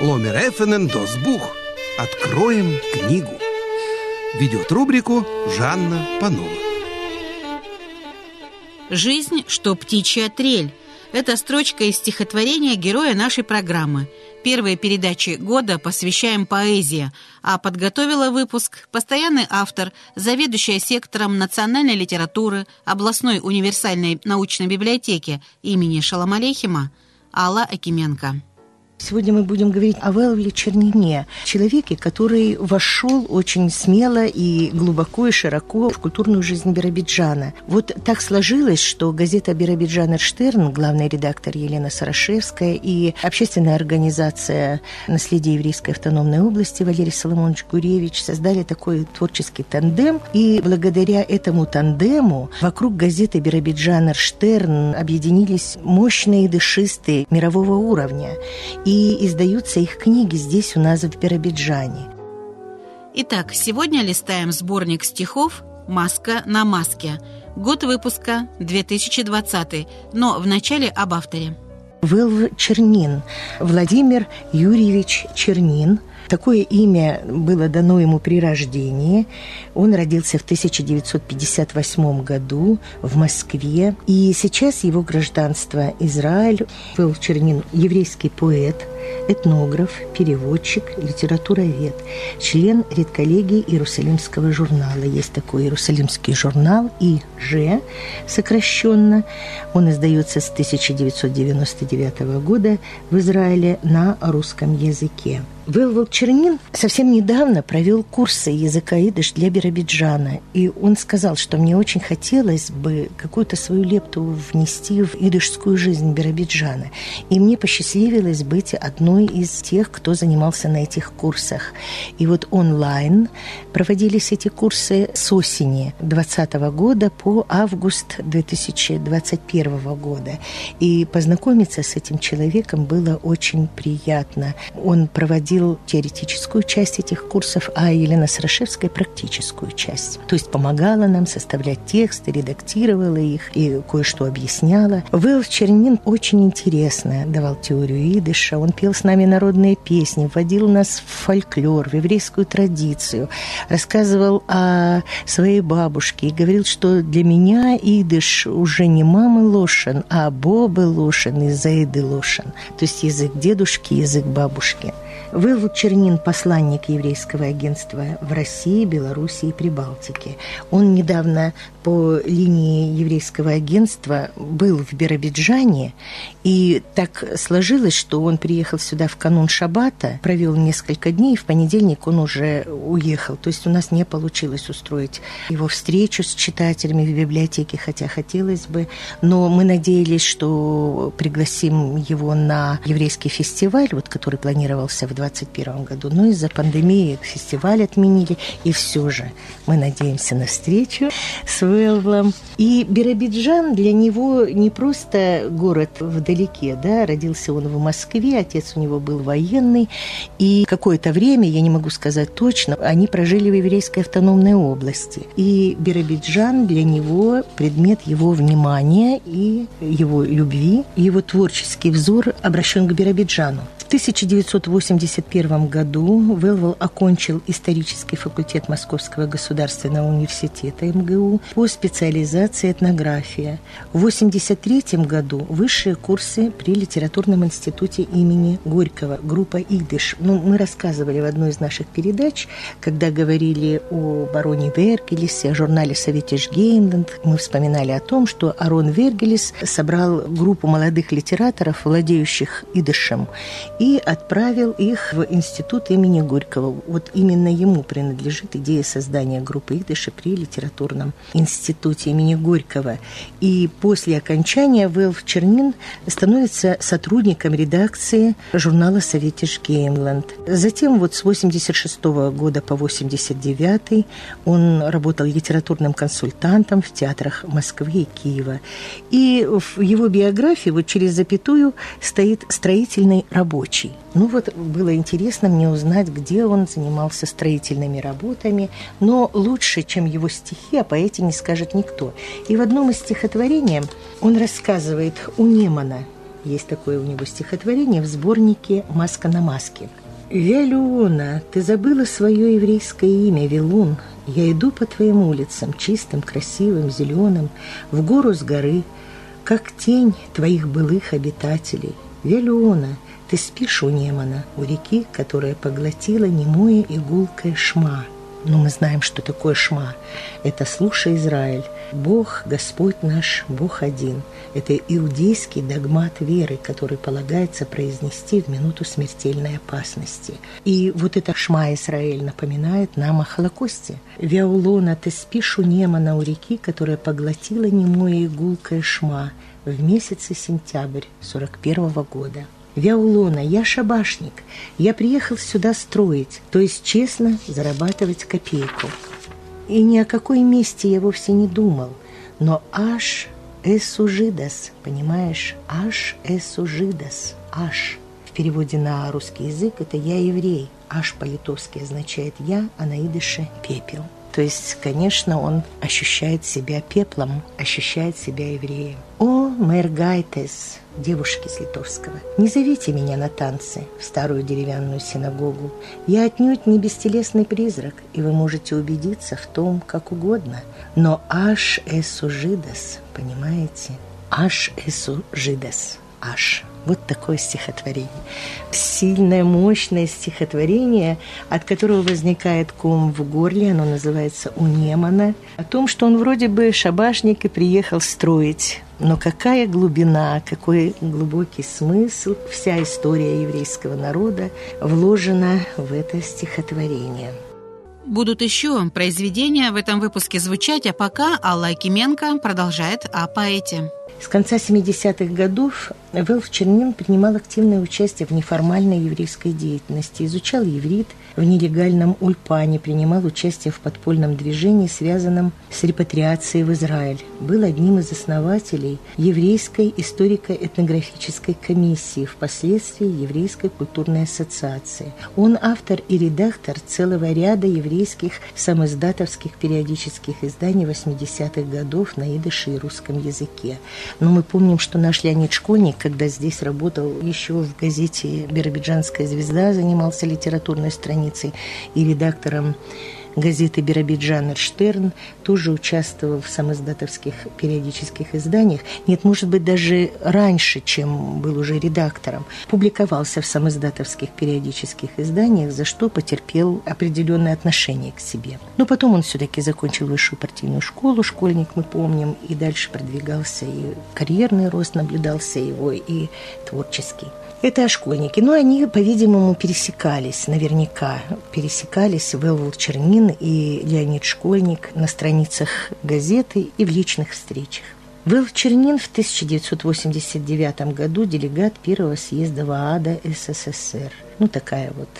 Ломер Эффенен Досбух. Откроем книгу. Ведет рубрику Жанна Панова. «Жизнь, что птичья трель» – это строчка из стихотворения героя нашей программы. Первые передачи года посвящаем поэзии, а подготовила выпуск постоянный автор, заведующая сектором национальной литературы областной универсальной научной библиотеки имени Шаламалехима Алла Акименко. Сегодня мы будем говорить о Велвле Чернине, человеке, который вошел очень смело и глубоко и широко в культурную жизнь Биробиджана. Вот так сложилось, что газета «Биробиджан Эрштерн», главный редактор Елена Сарашевская и общественная организация «Наследие еврейской автономной области» Валерий Соломонович Гуревич создали такой творческий тандем. И благодаря этому тандему вокруг газеты «Биробиджан Эрштерн» объединились мощные дышисты мирового уровня. И издаются их книги здесь у нас в Биробиджане. Итак, сегодня листаем сборник стихов «Маска на маске». Год выпуска 2020, но вначале об авторе. Вэлв Чернин, Владимир Юрьевич Чернин – Такое имя было дано ему при рождении. Он родился в 1958 году в Москве. И сейчас его гражданство Израиль. Был Чернин еврейский поэт, этнограф, переводчик, литературовед, член редколлегии Иерусалимского журнала. Есть такой Иерусалимский журнал ИЖ, сокращенно. Он издается с 1999 года в Израиле на русском языке. Вэлвел Чернин совсем недавно провел курсы языка идыш для Биробиджана, и он сказал, что мне очень хотелось бы какую-то свою лепту внести в идышскую жизнь Биробиджана. И мне посчастливилось быть одной из тех, кто занимался на этих курсах. И вот онлайн проводились эти курсы с осени 2020 года по август 2021 года. И познакомиться с этим человеком было очень приятно. Он проводил проводил теоретическую часть этих курсов, а Елена Срашевская – практическую часть. То есть помогала нам составлять тексты, редактировала их и кое-что объясняла. Вэл Чернин очень интересно давал теорию идыша. Он пел с нами народные песни, вводил нас в фольклор, в еврейскую традицию, рассказывал о своей бабушке и говорил, что для меня идыш уже не мамы Лошин, а Бобы Лошин и Заиды Лошин. То есть язык дедушки, язык бабушки. Вэлл Чернин – посланник еврейского агентства в России, Белоруссии и Прибалтике. Он недавно по линии еврейского агентства был в Биробиджане, и так сложилось, что он приехал сюда в канун Шабата, провел несколько дней, и в понедельник он уже уехал. То есть у нас не получилось устроить его встречу с читателями в библиотеке, хотя хотелось бы. Но мы надеялись, что пригласим его на еврейский фестиваль, вот, который планировался в 2021 году. Но из-за пандемии фестиваль отменили, и все же мы надеемся на встречу с Вэлвлом. И Биробиджан для него не просто город вдалеке, да, родился он в Москве, отец у него был военный, и какое-то время, я не могу сказать точно, они прожили в еврейской автономной области. И Биробиджан для него предмет его внимания и его любви, его творческий взор обращен к Биробиджану. В 1981 году Велвел окончил исторический факультет Московского государственного университета МГУ по специализации этнография. В 1983 году высшие курсы при литературном институте имени Горького, группа «Идыш». Ну, мы рассказывали в одной из наших передач, когда говорили о бароне Вергелисе, о журнале «Советиш Гейнланд», мы вспоминали о том, что Арон Вергелис собрал группу молодых литераторов, владеющих идышем, и отправил их в институт имени Горького. Вот именно ему принадлежит идея создания группы идыша при литературном институте имени Горького. И после окончания Вэлф Чернин становится сотрудником редакции журнала «Советиш Геймланд». Затем вот с 86 года по 89 он работал литературным консультантом в театрах Москвы и Киева. И в его биографии вот через запятую стоит строительный рабочий рабочий. Ну вот было интересно мне узнать, где он занимался строительными работами, но лучше, чем его стихи, о поэте не скажет никто. И в одном из стихотворений он рассказывает у Немана, Есть такое у него стихотворение в сборнике «Маска на маске». «Вялюона, ты забыла свое еврейское имя, Вилун. Я иду по твоим улицам, чистым, красивым, зеленым, в гору с горы, как тень твоих былых обитателей. Вялюона, ты спишь у Немана, у реки, которая поглотила немое игулкое шма». Но мы знаем, что такое шма. Это «Слушай, Израиль, Бог, Господь наш, Бог один». Это иудейский догмат веры, который полагается произнести в минуту смертельной опасности. И вот это «Шма Израиль» напоминает нам о Холокосте. «Вяулона, ты спишь у Немана у реки, которая поглотила немое игулкое шма» в месяце сентябрь 41 года. Вяулона, я шабашник. Я приехал сюда строить, то есть честно зарабатывать копейку. И ни о какой месте я вовсе не думал. Но аж эсужидас, понимаешь? Аж эсужидас, аж. В переводе на русский язык это «я еврей». Аж по-литовски означает «я», а на идыше «пепел». То есть, конечно, он ощущает себя пеплом, ощущает себя евреем. «О, мэргайтес!» девушки с литовского. «Не зовите меня на танцы в старую деревянную синагогу. Я отнюдь не бестелесный призрак, и вы можете убедиться в том, как угодно. Но аж эсу жидас, понимаете? Аж эсу жидас. Аж». Вот такое стихотворение. Сильное, мощное стихотворение, от которого возникает ком в горле, оно называется «У Немана», о том, что он вроде бы шабашник и приехал строить. Но какая глубина, какой глубокий смысл, вся история еврейского народа вложена в это стихотворение. Будут еще произведения в этом выпуске звучать, а пока Алла Акименко продолжает о поэте. С конца 70-х годов Велф Чернин принимал активное участие в неформальной еврейской деятельности, изучал еврит в нелегальном Ульпане, принимал участие в подпольном движении, связанном с репатриацией в Израиль. Был одним из основателей еврейской историко-этнографической комиссии, впоследствии Еврейской культурной ассоциации. Он автор и редактор целого ряда еврейских самоиздатовских периодических изданий 80-х годов на идыше и русском языке. Но мы помним, что наш Леонид Школьник, когда здесь работал еще в газете «Биробиджанская звезда», занимался литературной страницей и редактором газеты «Биробиджан Эрштерн», тоже участвовал в самоиздатовских периодических изданиях. Нет, может быть, даже раньше, чем был уже редактором. Публиковался в самоиздатовских периодических изданиях, за что потерпел определенное отношение к себе. Но потом он все-таки закончил высшую партийную школу, школьник, мы помним, и дальше продвигался, и карьерный рост наблюдался его, и творческий. Это школьники. Но они, по-видимому, пересекались, наверняка пересекались Велвул Чернин и Леонид Школьник на страницах газеты и в личных встречах. Вэл Чернин в 1989 году делегат первого съезда ВААДа СССР. Ну, такая вот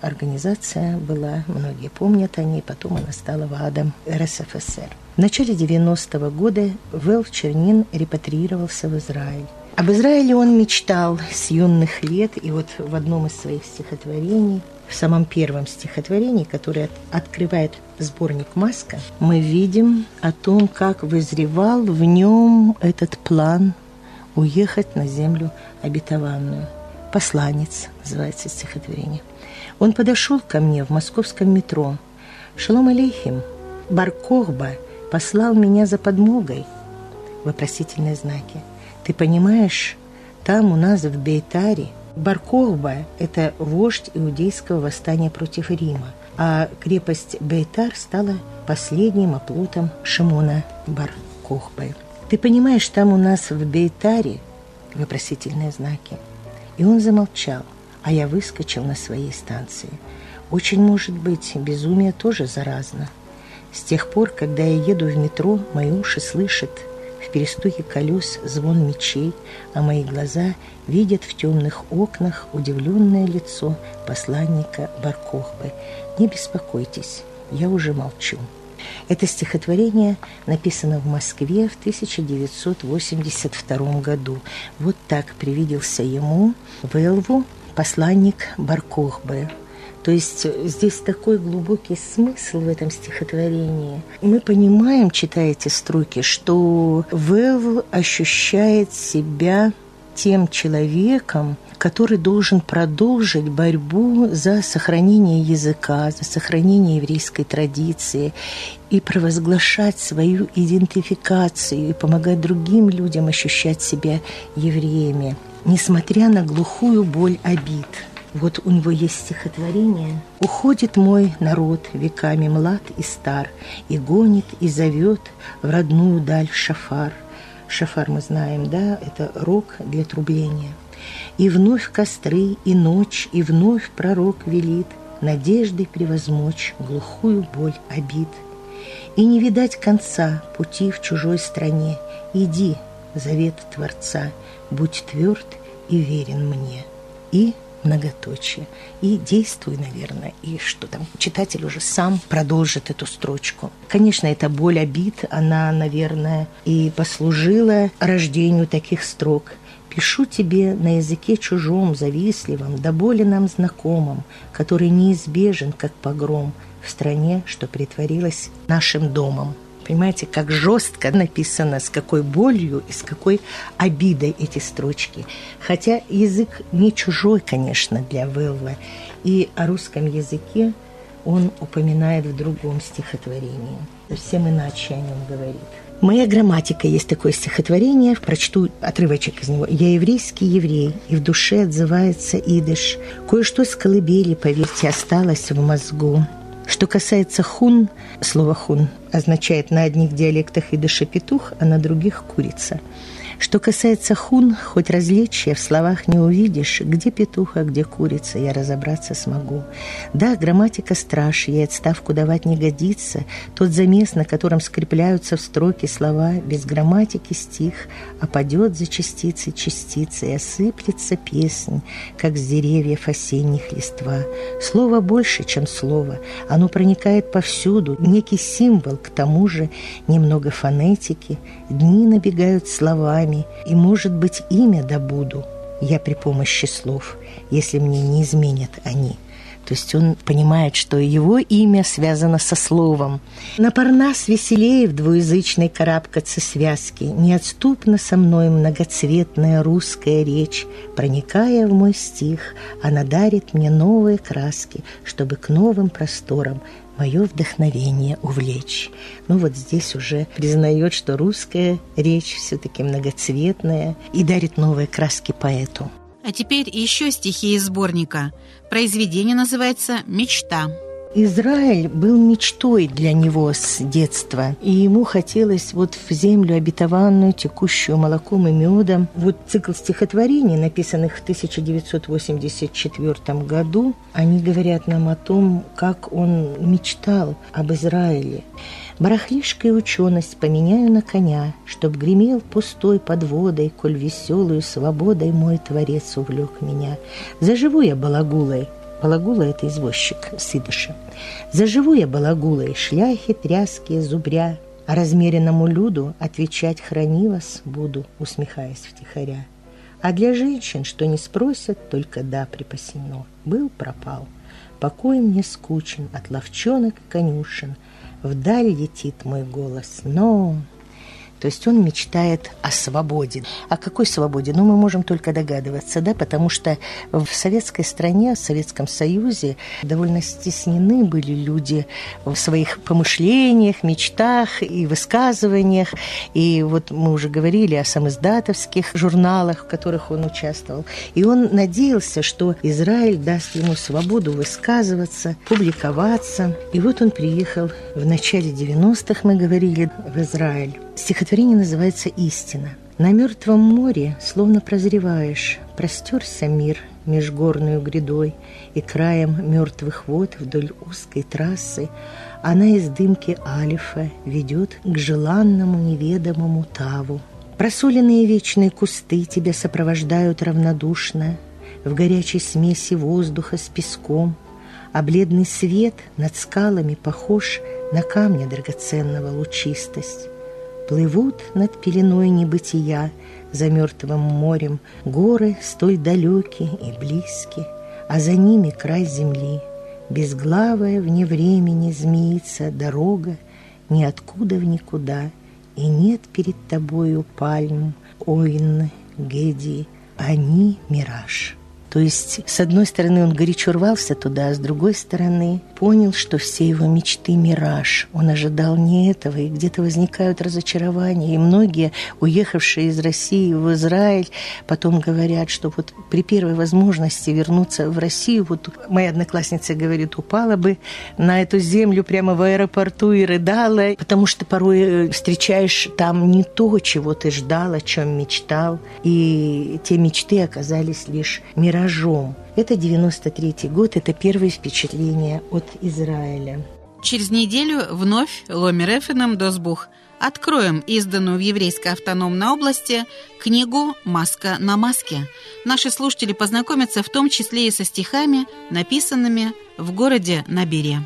организация была, многие помнят о ней, потом она стала ВААДом РСФСР. В начале 90-го года Вэл Чернин репатриировался в Израиль. Об Израиле он мечтал с юных лет, и вот в одном из своих стихотворений, в самом первом стихотворении, которое открывает сборник «Маска», мы видим о том, как вызревал в нем этот план уехать на землю обетованную. «Посланец» называется стихотворение. Он подошел ко мне в московском метро. «Шалом алейхим, Баркохба послал меня за подмогой». Вопросительные знаки – ты понимаешь, там у нас в Бейтаре Баркохба – это вождь иудейского восстания против Рима, а крепость Бейтар стала последним оплотом Шимона Баркохбы. Ты понимаешь, там у нас в Бейтаре вопросительные знаки. И он замолчал, а я выскочил на своей станции. Очень может быть, безумие тоже заразно. С тех пор, когда я еду в метро, мои уши слышат – перестуке колес звон мечей, а мои глаза видят в темных окнах удивленное лицо посланника Баркохбы. Не беспокойтесь, я уже молчу. Это стихотворение написано в Москве в 1982 году. Вот так привиделся ему в Элву посланник Баркохбы. То есть здесь такой глубокий смысл в этом стихотворении. Мы понимаем, читая эти строки, что Вэл ощущает себя тем человеком, который должен продолжить борьбу за сохранение языка, за сохранение еврейской традиции и провозглашать свою идентификацию и помогать другим людям ощущать себя евреями, несмотря на глухую боль обид. Вот у него есть стихотворение «Уходит мой народ веками млад и стар, И гонит и зовет в родную даль шафар». Шафар мы знаем, да, это рог для трубления. И вновь костры, и ночь, и вновь пророк велит Надеждой превозмочь глухую боль обид. И не видать конца пути в чужой стране. Иди, завет Творца, будь тверд и верен мне. И многоточие. И действуй, наверное, и что там, читатель уже сам продолжит эту строчку. Конечно, эта боль обид, она, наверное, и послужила рождению таких строк. Пишу тебе на языке чужом, завистливом, да более нам знакомом, который неизбежен, как погром, в стране, что притворилась нашим домом. Понимаете, как жестко написано, с какой болью и с какой обидой эти строчки. Хотя язык не чужой, конечно, для Велла. И о русском языке он упоминает в другом стихотворении. Совсем иначе о нем говорит. «Моя грамматика» есть такое стихотворение, прочту отрывочек из него. «Я еврейский еврей, и в душе отзывается идыш. Кое-что с колыбели, поверьте, осталось в мозгу. Что касается хун, слово хун означает на одних диалектах идыша петух, а на других курица – что касается хун, хоть различия в словах не увидишь, где петух, а где курица, я разобраться смогу. Да, грамматика страж, ей отставку давать не годится. Тот замес, на котором скрепляются в строке слова, без грамматики стих, опадет за частицы частицы и осыплется песнь, как с деревьев осенних листва. Слово больше, чем слово. Оно проникает повсюду, некий символ, к тому же немного фонетики. Дни набегают словами, словами, и, может быть, имя добуду я при помощи слов, если мне не изменят они. То есть он понимает, что его имя связано со словом. На парнас веселее в двуязычной карабкаться связки. Неотступно со мной многоцветная русская речь. Проникая в мой стих, она дарит мне новые краски, чтобы к новым просторам мое вдохновение увлечь. Ну вот здесь уже признает, что русская речь все-таки многоцветная и дарит новые краски поэту. А теперь еще стихи из сборника. Произведение называется «Мечта». Израиль был мечтой для него с детства, и ему хотелось вот в землю обетованную, текущую молоком и медом. Вот цикл стихотворений, написанных в 1984 году, они говорят нам о том, как он мечтал об Израиле. Барахлишко и ученость поменяю на коня, Чтоб гремел пустой под водой, Коль веселую свободой мой Творец увлек меня. Заживу я балагулой, Балагула — это извозчик с идыша. Заживу я балагулой, шляхи, тряски, зубря, А размеренному люду отвечать хранилась буду, усмехаясь втихаря. А для женщин, что не спросят, только да припасено. Был, пропал. Покой мне скучен от ловчонок и конюшен. Вдаль летит мой голос, но то есть он мечтает о свободе. О какой свободе? Ну, мы можем только догадываться, да, потому что в советской стране, в Советском Союзе довольно стеснены были люди в своих помышлениях, мечтах и высказываниях. И вот мы уже говорили о самоиздатовских журналах, в которых он участвовал. И он надеялся, что Израиль даст ему свободу высказываться, публиковаться. И вот он приехал в начале 90-х, мы говорили, в Израиль. Стихотворение называется «Истина». На мертвом море словно прозреваешь, Простерся мир межгорную грядой, И краем мертвых вод вдоль узкой трассы Она из дымки алифа ведет К желанному неведомому таву. Просоленные вечные кусты Тебя сопровождают равнодушно В горячей смеси воздуха с песком, А бледный свет над скалами похож На камня драгоценного лучистость. Плывут над пеленой небытия За мертвым морем горы столь далеки и близки, А за ними край земли, Безглавая вне времени змеится дорога Ниоткуда в никуда, И нет перед тобою пальм, ойн, геди, они мираж. То есть, с одной стороны, он горячо рвался туда, а с другой стороны, понял, что все его мечты – мираж. Он ожидал не этого, и где-то возникают разочарования. И многие, уехавшие из России в Израиль, потом говорят, что вот при первой возможности вернуться в Россию, вот моя одноклассница говорит, упала бы на эту землю прямо в аэропорту и рыдала, потому что порой э, встречаешь там не то, чего ты ждал, о чем мечтал, и те мечты оказались лишь миражом миражом. Это 93 год, это первые впечатления от Израиля. Через неделю вновь Ломер Эфеном Досбух откроем изданную в Еврейской автономной области книгу «Маска на маске». Наши слушатели познакомятся в том числе и со стихами, написанными в городе Набире.